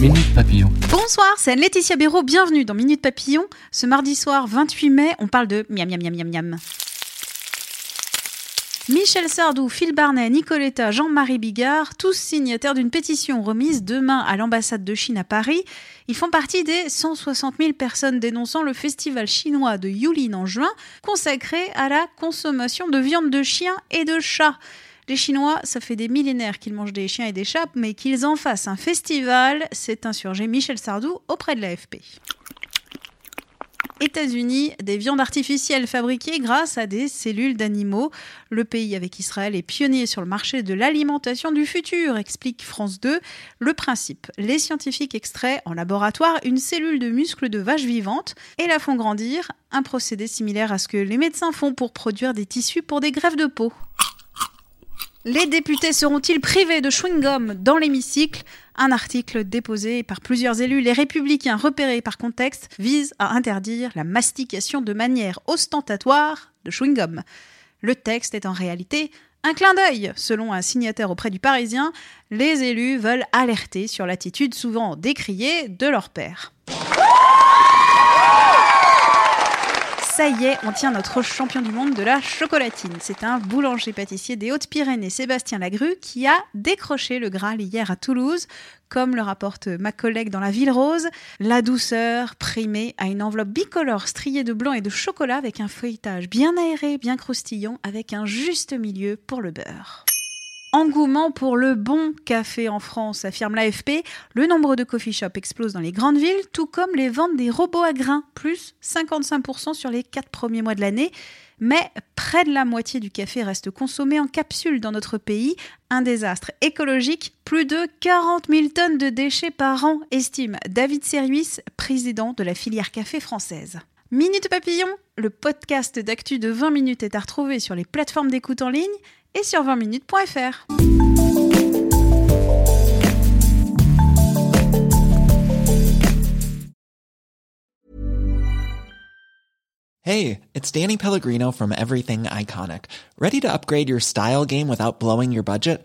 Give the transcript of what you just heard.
Minute Papillon. Bonsoir, c'est Laetitia Béraud, bienvenue dans Minute Papillon. Ce mardi soir 28 mai, on parle de miam miam miam miam miam. Michel Sardou, Phil Barnet, Nicoletta, Jean-Marie Bigard, tous signataires d'une pétition remise demain à l'ambassade de Chine à Paris. Ils font partie des 160 000 personnes dénonçant le festival chinois de Yulin en juin, consacré à la consommation de viande de chien et de chat. Les Chinois, ça fait des millénaires qu'ils mangent des chiens et des chats, mais qu'ils en fassent un festival, c'est insurgé Michel Sardou auprès de l'AFP. États-Unis, des viandes artificielles fabriquées grâce à des cellules d'animaux. Le pays avec Israël est pionnier sur le marché de l'alimentation du futur, explique France 2. Le principe, les scientifiques extraient en laboratoire une cellule de muscle de vache vivante et la font grandir, un procédé similaire à ce que les médecins font pour produire des tissus pour des greffes de peau. Les députés seront-ils privés de chewing-gum dans l'hémicycle? Un article déposé par plusieurs élus, les républicains repérés par contexte, vise à interdire la mastication de manière ostentatoire de chewing-gum. Le texte est en réalité un clin d'œil. Selon un signataire auprès du Parisien, les élus veulent alerter sur l'attitude souvent décriée de leur père. Ça y est, on tient notre champion du monde de la chocolatine. C'est un boulanger-pâtissier des Hautes-Pyrénées, Sébastien Lagru, qui a décroché le Graal hier à Toulouse. Comme le rapporte ma collègue dans la Ville Rose, la douceur primée à une enveloppe bicolore striée de blanc et de chocolat avec un feuilletage bien aéré, bien croustillant, avec un juste milieu pour le beurre. Engouement pour le bon café en France, affirme l'AFP. Le nombre de coffee shops explose dans les grandes villes, tout comme les ventes des robots à grains, plus 55% sur les 4 premiers mois de l'année. Mais près de la moitié du café reste consommé en capsule dans notre pays. Un désastre écologique, plus de 40 000 tonnes de déchets par an, estime David Servius, président de la filière café française. Minute Papillon, le podcast d'actu de 20 minutes est à retrouver sur les plateformes d'écoute en ligne et sur 20minutes.fr. Hey, it's Danny Pellegrino from Everything Iconic. Ready to upgrade your style game without blowing your budget?